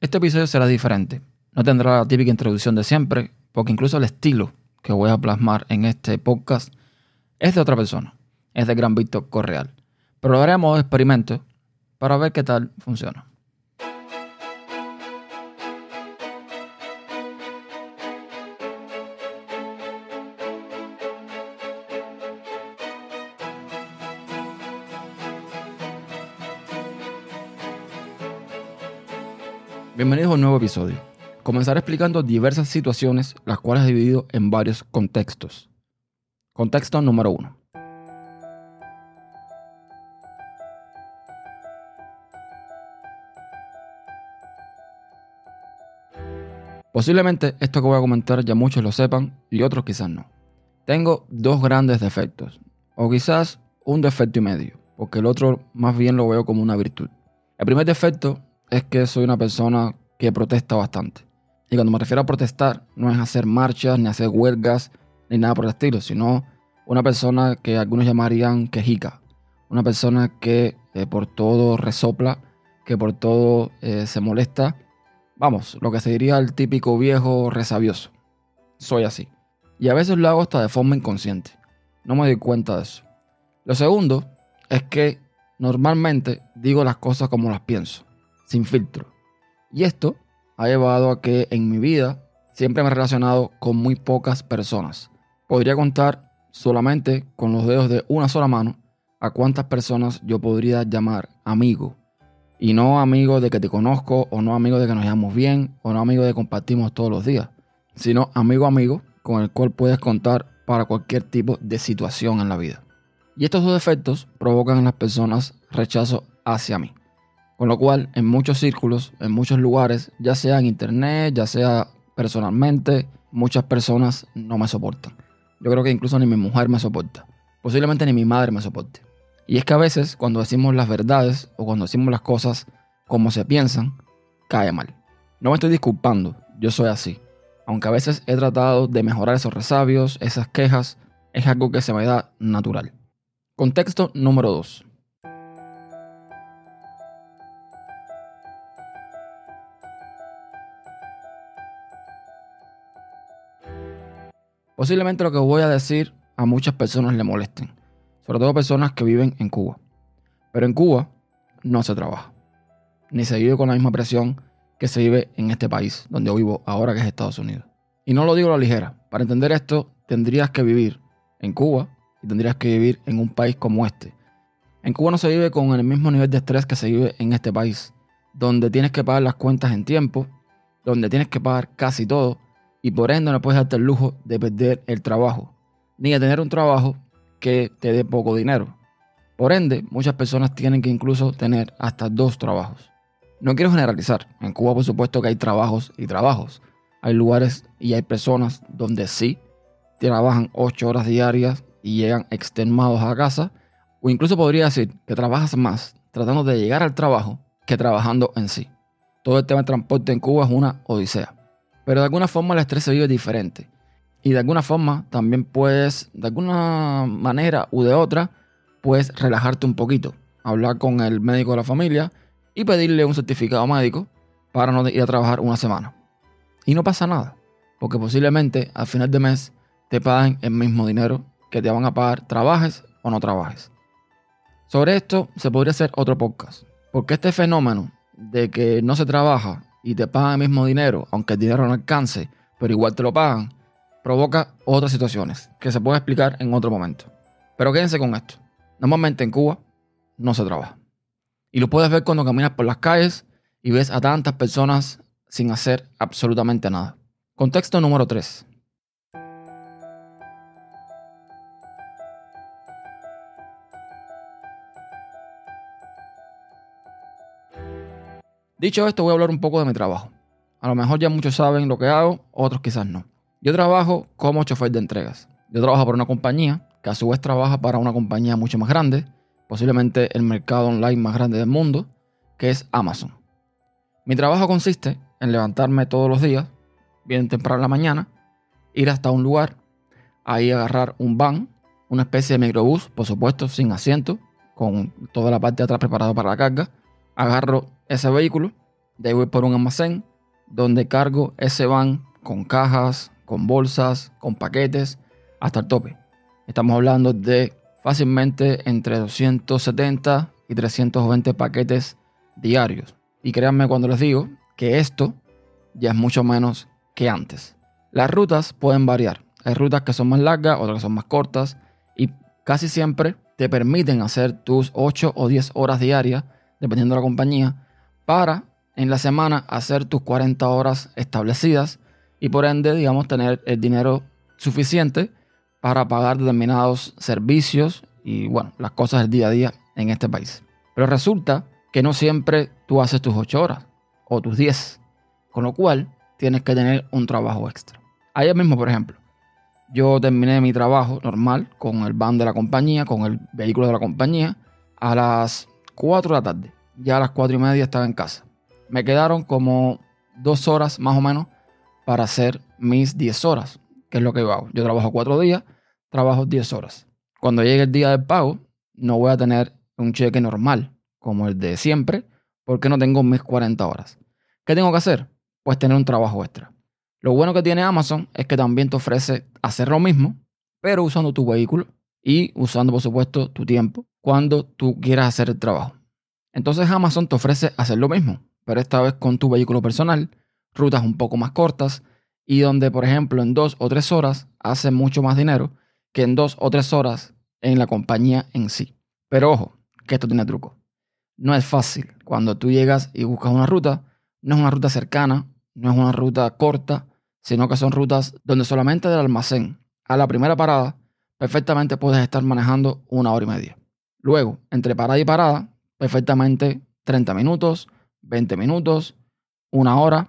Este episodio será diferente. No tendrá la típica introducción de siempre, porque incluso el estilo que voy a plasmar en este podcast es de otra persona. Es de Gran Víctor Correal. Pero lo haremos de experimento para ver qué tal funciona. Bienvenidos a un nuevo episodio. Comenzaré explicando diversas situaciones, las cuales he dividido en varios contextos. Contexto número uno. Posiblemente esto que voy a comentar ya muchos lo sepan y otros quizás no. Tengo dos grandes defectos, o quizás un defecto y medio, porque el otro más bien lo veo como una virtud. El primer defecto es que soy una persona que protesta bastante. Y cuando me refiero a protestar, no es hacer marchas, ni hacer huelgas, ni nada por el estilo, sino una persona que algunos llamarían quejica. Una persona que eh, por todo resopla, que por todo eh, se molesta. Vamos, lo que se diría el típico viejo resabioso. Soy así. Y a veces lo hago hasta de forma inconsciente. No me doy cuenta de eso. Lo segundo es que normalmente digo las cosas como las pienso sin filtro. Y esto ha llevado a que en mi vida siempre me he relacionado con muy pocas personas. Podría contar solamente con los dedos de una sola mano a cuántas personas yo podría llamar amigo. Y no amigo de que te conozco, o no amigo de que nos llevamos bien, o no amigo de que compartimos todos los días, sino amigo amigo con el cual puedes contar para cualquier tipo de situación en la vida. Y estos dos efectos provocan en las personas rechazo hacia mí. Con lo cual, en muchos círculos, en muchos lugares, ya sea en internet, ya sea personalmente, muchas personas no me soportan. Yo creo que incluso ni mi mujer me soporta. Posiblemente ni mi madre me soporte. Y es que a veces cuando decimos las verdades o cuando decimos las cosas como se piensan, cae mal. No me estoy disculpando, yo soy así. Aunque a veces he tratado de mejorar esos resabios, esas quejas, es algo que se me da natural. Contexto número 2. Posiblemente lo que voy a decir a muchas personas le molesten, sobre todo personas que viven en Cuba. Pero en Cuba no se trabaja, ni se vive con la misma presión que se vive en este país donde vivo ahora que es Estados Unidos. Y no lo digo a la ligera, para entender esto tendrías que vivir en Cuba y tendrías que vivir en un país como este. En Cuba no se vive con el mismo nivel de estrés que se vive en este país, donde tienes que pagar las cuentas en tiempo, donde tienes que pagar casi todo y por ende no puedes darte el lujo de perder el trabajo, ni de tener un trabajo que te dé poco dinero. Por ende, muchas personas tienen que incluso tener hasta dos trabajos. No quiero generalizar, en Cuba por supuesto que hay trabajos y trabajos. Hay lugares y hay personas donde sí trabajan ocho horas diarias y llegan extenuados a casa, o incluso podría decir que trabajas más tratando de llegar al trabajo que trabajando en sí. Todo el tema de transporte en Cuba es una odisea. Pero de alguna forma el estrés se vive diferente. Y de alguna forma también puedes, de alguna manera u de otra, puedes relajarte un poquito. Hablar con el médico de la familia y pedirle un certificado médico para no ir a trabajar una semana. Y no pasa nada, porque posiblemente al final de mes te paguen el mismo dinero que te van a pagar, trabajes o no trabajes. Sobre esto se podría hacer otro podcast, porque este fenómeno de que no se trabaja y te pagan el mismo dinero, aunque el dinero no alcance, pero igual te lo pagan, provoca otras situaciones que se puede explicar en otro momento. Pero quédense con esto. Normalmente en Cuba no se trabaja. Y lo puedes ver cuando caminas por las calles y ves a tantas personas sin hacer absolutamente nada. Contexto número 3. Dicho esto, voy a hablar un poco de mi trabajo. A lo mejor ya muchos saben lo que hago, otros quizás no. Yo trabajo como chofer de entregas. Yo trabajo para una compañía que a su vez trabaja para una compañía mucho más grande, posiblemente el mercado online más grande del mundo, que es Amazon. Mi trabajo consiste en levantarme todos los días, bien temprano en la mañana, ir hasta un lugar, ahí agarrar un van, una especie de microbús, por supuesto, sin asiento, con toda la parte de atrás preparada para la carga, agarro ese vehículo, debo ir por un almacén donde cargo ese van con cajas, con bolsas, con paquetes, hasta el tope. Estamos hablando de fácilmente entre 270 y 320 paquetes diarios. Y créanme cuando les digo que esto ya es mucho menos que antes. Las rutas pueden variar. Hay rutas que son más largas, otras que son más cortas y casi siempre te permiten hacer tus 8 o 10 horas diarias, dependiendo de la compañía, para en la semana hacer tus 40 horas establecidas y por ende, digamos, tener el dinero suficiente para pagar determinados servicios y, bueno, las cosas del día a día en este país. Pero resulta que no siempre tú haces tus 8 horas o tus 10, con lo cual tienes que tener un trabajo extra. Ayer mismo, por ejemplo, yo terminé mi trabajo normal con el van de la compañía, con el vehículo de la compañía, a las 4 de la tarde. Ya a las 4 y media estaba en casa. Me quedaron como dos horas más o menos para hacer mis 10 horas, que es lo que yo hago. Yo trabajo 4 días, trabajo 10 horas. Cuando llegue el día del pago, no voy a tener un cheque normal, como el de siempre, porque no tengo mis 40 horas. ¿Qué tengo que hacer? Pues tener un trabajo extra. Lo bueno que tiene Amazon es que también te ofrece hacer lo mismo, pero usando tu vehículo y usando, por supuesto, tu tiempo cuando tú quieras hacer el trabajo. Entonces Amazon te ofrece hacer lo mismo, pero esta vez con tu vehículo personal, rutas un poco más cortas y donde, por ejemplo, en dos o tres horas hace mucho más dinero que en dos o tres horas en la compañía en sí. Pero ojo, que esto tiene truco. No es fácil. Cuando tú llegas y buscas una ruta, no es una ruta cercana, no es una ruta corta, sino que son rutas donde solamente del almacén a la primera parada perfectamente puedes estar manejando una hora y media. Luego, entre parada y parada, perfectamente 30 minutos, 20 minutos, una hora.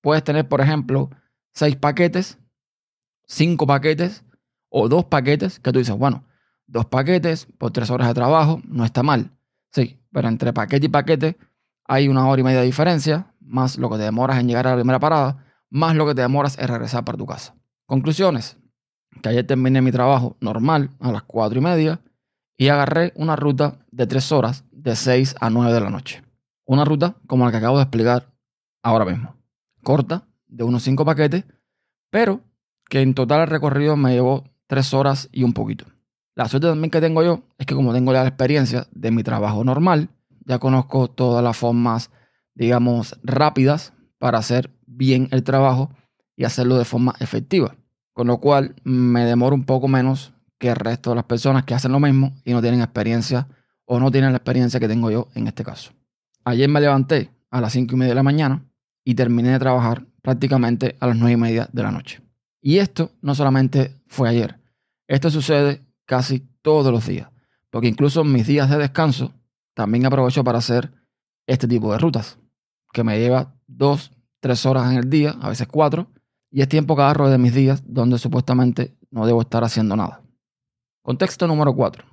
Puedes tener, por ejemplo, seis paquetes, cinco paquetes o dos paquetes que tú dices, bueno, dos paquetes por tres horas de trabajo no está mal. Sí, pero entre paquete y paquete hay una hora y media de diferencia, más lo que te demoras en llegar a la primera parada más lo que te demoras es regresar para tu casa. Conclusiones. Que ayer terminé mi trabajo normal a las 4 y media y agarré una ruta de 3 horas de 6 a 9 de la noche. Una ruta como la que acabo de explicar ahora mismo. Corta, de unos 5 paquetes, pero que en total el recorrido me llevó 3 horas y un poquito. La suerte también que tengo yo es que como tengo la experiencia de mi trabajo normal, ya conozco todas las formas, digamos, rápidas para hacer bien el trabajo y hacerlo de forma efectiva. Con lo cual me demoro un poco menos que el resto de las personas que hacen lo mismo y no tienen experiencia o no tienen la experiencia que tengo yo en este caso. Ayer me levanté a las 5 y media de la mañana y terminé de trabajar prácticamente a las 9 y media de la noche. Y esto no solamente fue ayer, esto sucede casi todos los días, porque incluso en mis días de descanso también aprovecho para hacer este tipo de rutas, que me lleva dos, tres horas en el día, a veces cuatro, y es tiempo que agarro de mis días donde supuestamente no debo estar haciendo nada. Contexto número 4.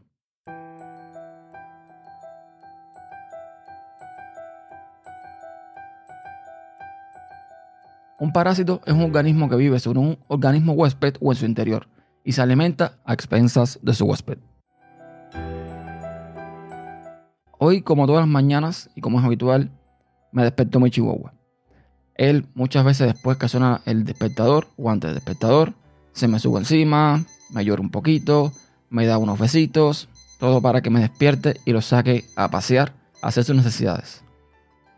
Un parásito es un organismo que vive sobre un organismo huésped o en su interior y se alimenta a expensas de su huésped. Hoy, como todas las mañanas y como es habitual, me despertó mi chihuahua. Él muchas veces después que suena el despertador o antes del despertador, se me sube encima, me llora un poquito, me da unos besitos, todo para que me despierte y lo saque a pasear, a hacer sus necesidades.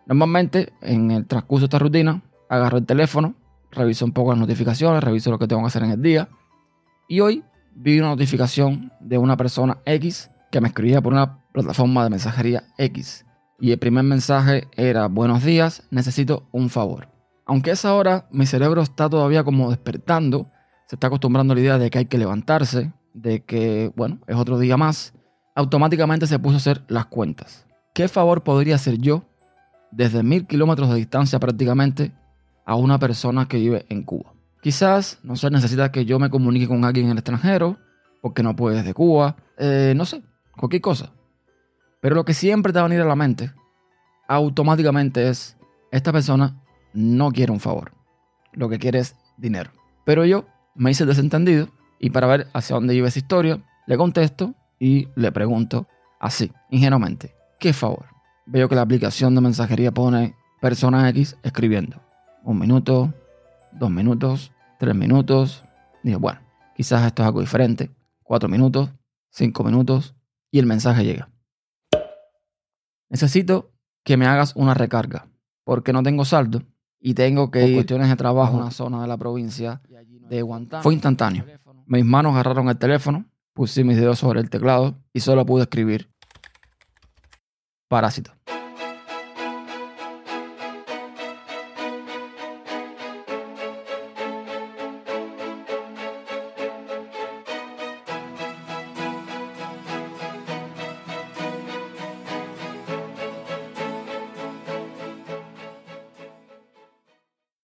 Normalmente en el transcurso de esta rutina agarro el teléfono, reviso un poco las notificaciones, reviso lo que tengo que hacer en el día y hoy vi una notificación de una persona X que me escribía por una plataforma de mensajería X y el primer mensaje era, buenos días, necesito un favor. Aunque a esa hora mi cerebro está todavía como despertando, se está acostumbrando a la idea de que hay que levantarse, de que, bueno, es otro día más, automáticamente se puso a hacer las cuentas. ¿Qué favor podría hacer yo desde mil kilómetros de distancia prácticamente a una persona que vive en Cuba? Quizás, no sé, necesita que yo me comunique con alguien en el extranjero, porque no puede desde Cuba, eh, no sé, cualquier cosa. Pero lo que siempre te va a venir a la mente automáticamente es, esta persona no quiere un favor, lo que quiere es dinero. Pero yo me hice desentendido y para ver hacia dónde iba esa historia, le contesto y le pregunto así, ingenuamente, ¿qué favor? Veo que la aplicación de mensajería pone persona X escribiendo. Un minuto, dos minutos, tres minutos. Dije, bueno, quizás esto es algo diferente. Cuatro minutos, cinco minutos y el mensaje llega. Necesito que me hagas una recarga porque no tengo saldo y tengo que ir cuestiones de trabajo a una zona de la provincia de Guantánamo. Fue instantáneo. Mis manos agarraron el teléfono, puse mis dedos sobre el teclado y solo pude escribir parásito.